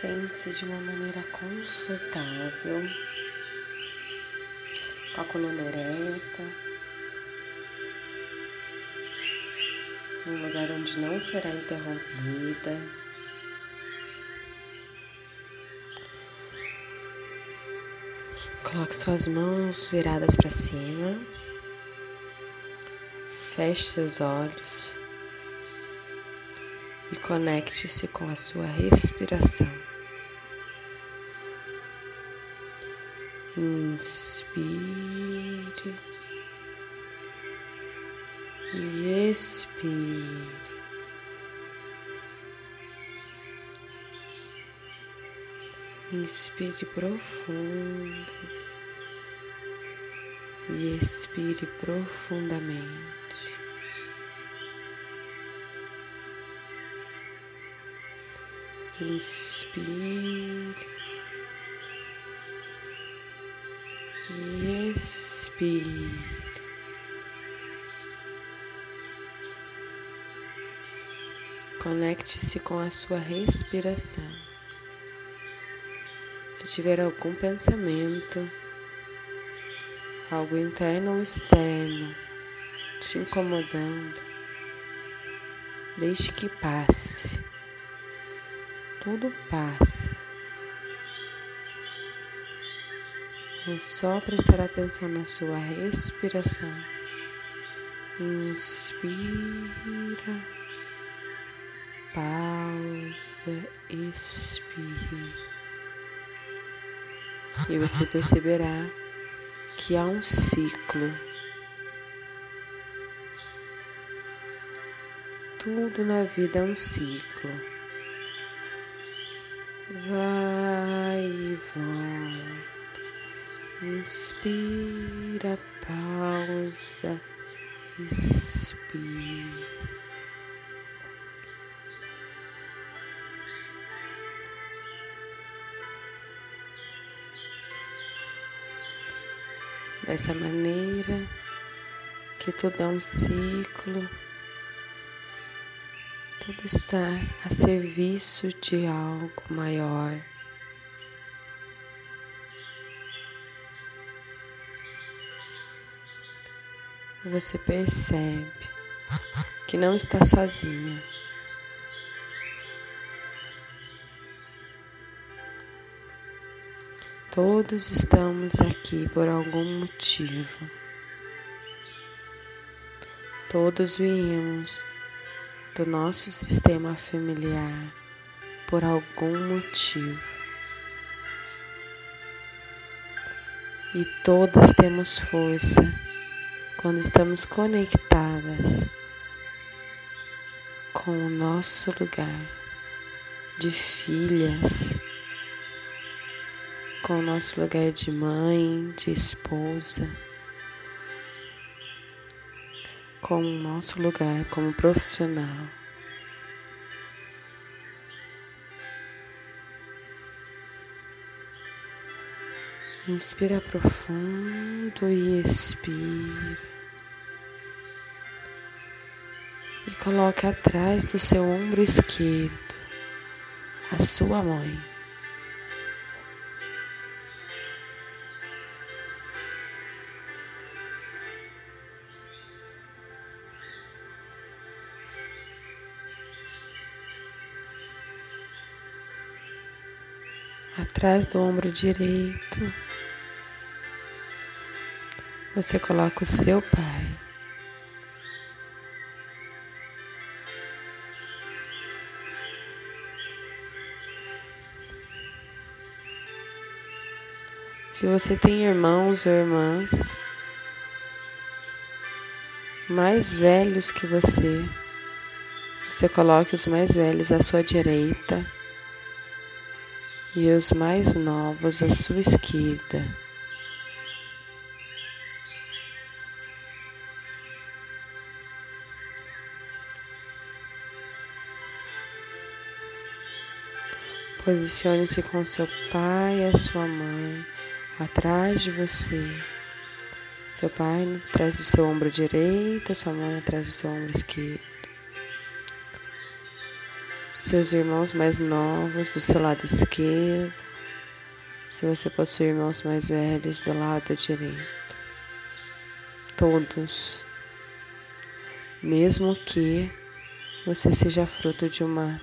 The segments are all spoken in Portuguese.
Sente-se de uma maneira confortável, com a coluna ereta, num lugar onde não será interrompida. Coloque suas mãos viradas para cima, feche seus olhos e conecte-se com a sua respiração. Inspire e expire. Inspire profundo e expire profundamente. Inspire e expire. Conecte-se com a sua respiração. Se tiver algum pensamento, algo interno ou externo te incomodando, deixe que passe. Tudo passa. É só prestar atenção na sua respiração. Inspira, pausa, expire. E você perceberá que há um ciclo. Tudo na vida é um ciclo. Vai e volta. Inspira, pausa, expira. Dessa maneira que tudo é um ciclo, tudo está a serviço de algo maior. Você percebe que não está sozinha. Todos estamos aqui por algum motivo. Todos viemos do nosso sistema familiar por algum motivo. E todas temos força quando estamos conectadas com o nosso lugar de filhas com o nosso lugar de mãe, de esposa, com o nosso lugar como profissional. Inspira profundo e expira. Coloque atrás do seu ombro esquerdo a sua mãe. atrás do ombro direito, você coloca o seu pai. Se você tem irmãos ou irmãs mais velhos que você, você coloque os mais velhos à sua direita e os mais novos à sua esquerda. Posicione-se com seu pai e a sua mãe atrás de você. Seu pai atrás do seu ombro direito, sua mãe atrás do seu ombro esquerdo. seus irmãos mais novos do seu lado esquerdo, se você possui irmãos mais velhos do lado direito. Todos. Mesmo que você seja fruto de uma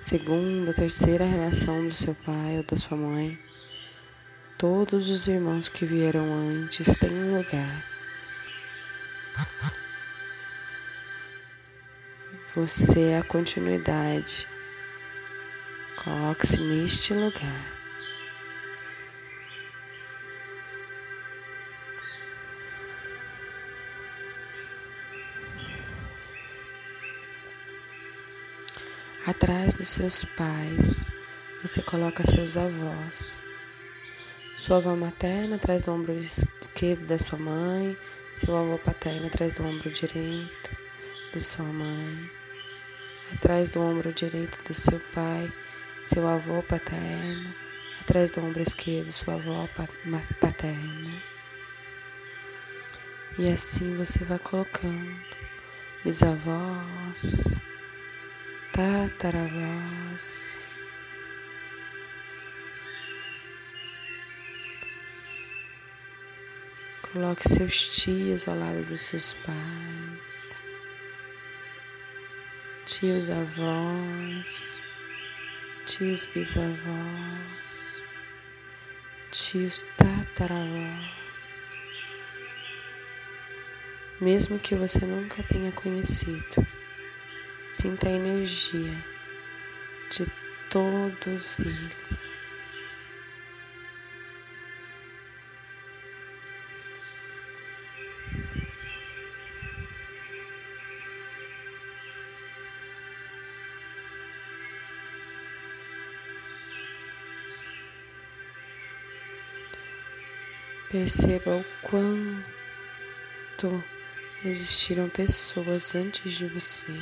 segunda, terceira relação do seu pai ou da sua mãe, todos os irmãos que vieram antes têm um lugar. Você é a continuidade. Coloque-se neste lugar. Atrás dos seus pais, você coloca seus avós. Sua avó materna atrás do ombro esquerdo da sua mãe, seu avô paterno atrás do ombro direito de sua mãe, atrás do ombro direito do seu pai, seu avô paterno, atrás do ombro esquerdo, sua avó paterna. E assim você vai colocando. Bisavós, tataravós, Coloque seus tios ao lado dos seus pais, tios avós, tios bisavós, tios tataravós. Mesmo que você nunca tenha conhecido, sinta a energia de todos eles. Perceba o quanto existiram pessoas antes de você.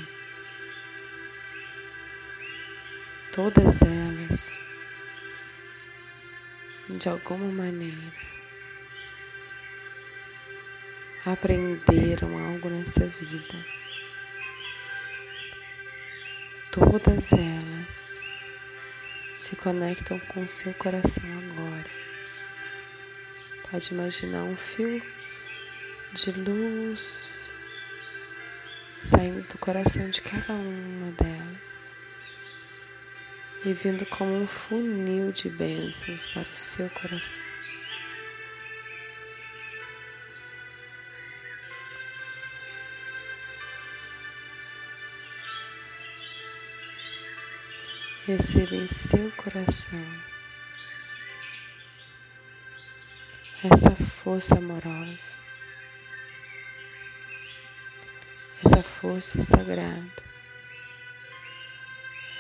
Todas elas, de alguma maneira, aprenderam algo nessa vida. Todas elas se conectam com seu coração agora. Pode imaginar um fio de luz saindo do coração de cada uma delas e vindo como um funil de bênçãos para o seu coração. Receba em seu coração essa força amorosa, essa força sagrada,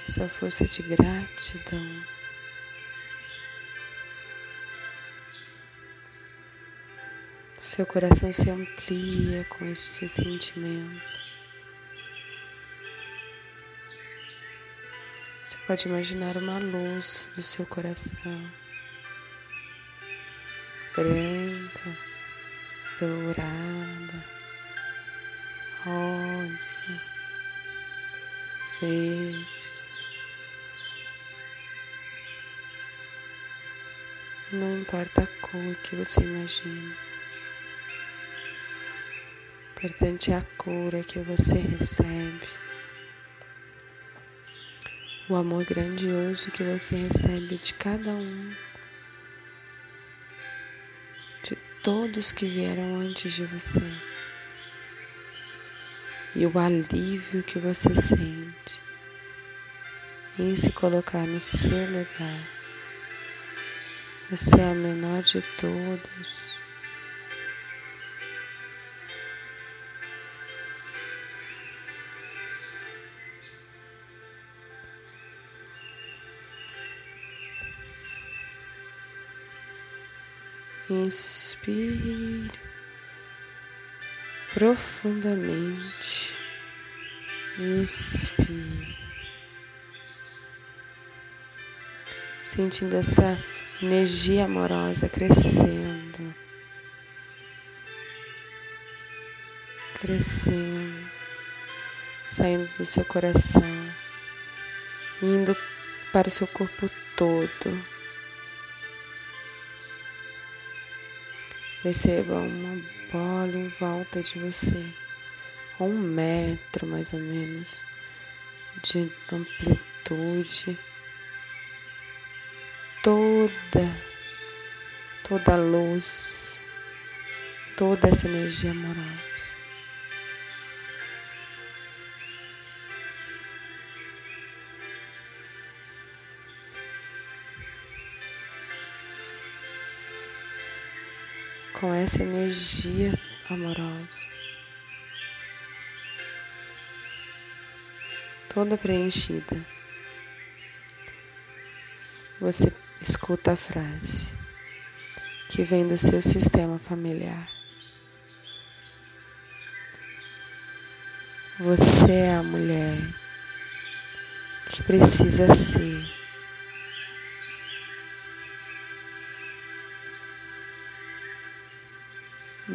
essa força de gratidão. Seu coração se amplia com este sentimento. Você pode imaginar uma luz no seu coração branca, dourada, rosa, verde. Não importa a cor que você imagina. Importante é a cura que você recebe. O amor grandioso que você recebe de cada um. Todos que vieram antes de você e o alívio que você sente em se colocar no seu lugar. Você é a menor de todos. Inspire profundamente. Expire. Sentindo essa energia amorosa crescendo. Crescendo. Saindo do seu coração. indo para o seu corpo todo. Perceba uma bola em volta de você, um metro mais ou menos de amplitude, toda, toda a luz, toda essa energia amorosa. Com essa energia amorosa, toda preenchida. Você escuta a frase que vem do seu sistema familiar. Você é a mulher que precisa ser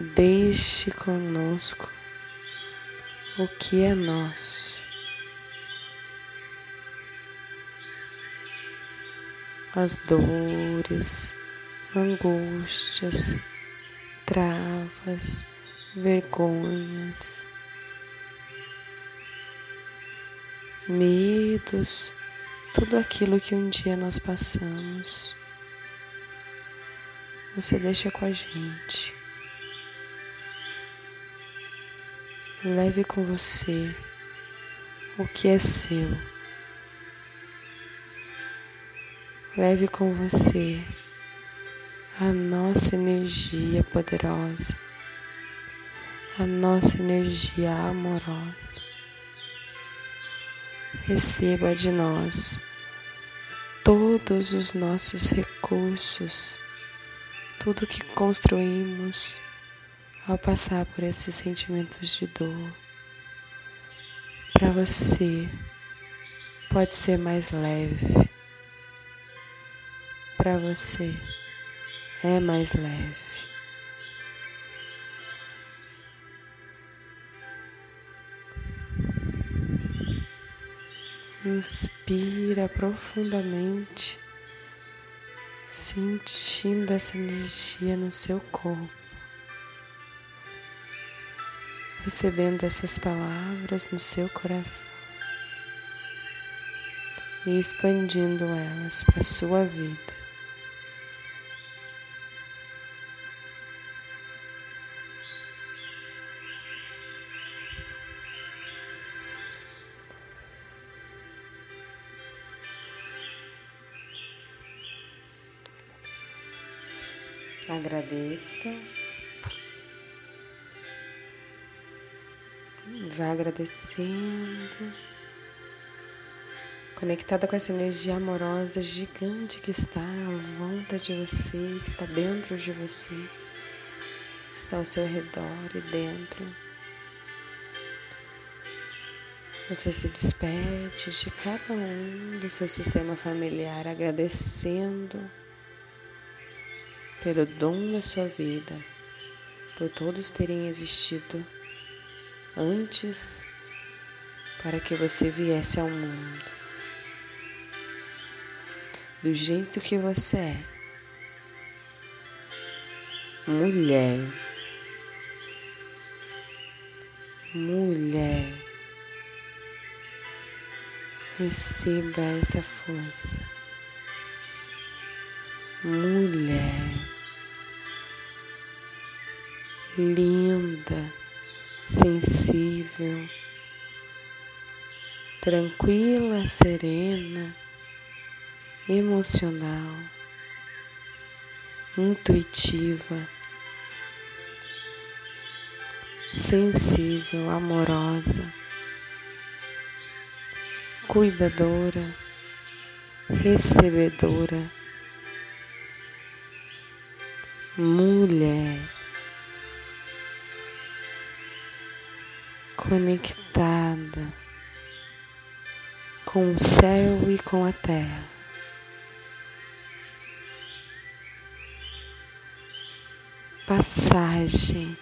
Deixe conosco o que é nosso. As dores, angústias, travas, vergonhas, medos, tudo aquilo que um dia nós passamos. Você deixa com a gente. Leve com você o que é seu. Leve com você a nossa energia poderosa, a nossa energia amorosa. Receba de nós todos os nossos recursos, tudo que construímos ao passar por esses sentimentos de dor, para você pode ser mais leve. Para você é mais leve. Inspira profundamente, sentindo essa energia no seu corpo recebendo essas palavras no seu coração e expandindo elas para a sua vida. Agradeça. Vai agradecendo, conectada com essa energia amorosa gigante que está à volta de você, que está dentro de você, está ao seu redor e dentro. Você se despede de cada um do seu sistema familiar, agradecendo pelo dom da sua vida, por todos terem existido antes para que você viesse ao mundo do jeito que você é. Mulher. Mulher. Receba essa força. Mulher. Linda sensível, tranquila, serena, emocional, intuitiva, sensível, amorosa, cuidadora, recebedora, mulher. Conectada com o céu e com a terra. Passagem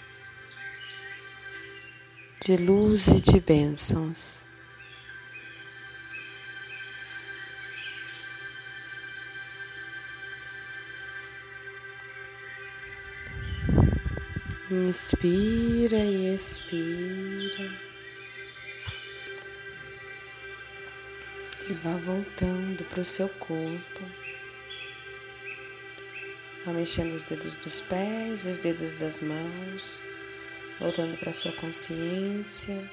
de luz e de bênçãos. Inspira e expira. E vá voltando para o seu corpo. Vá mexendo os dedos dos pés, os dedos das mãos, voltando para a sua consciência.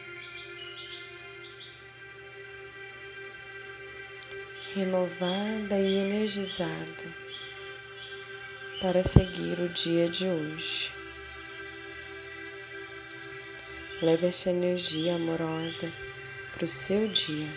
Renovada e energizada para seguir o dia de hoje. Leve esta energia amorosa para o seu dia.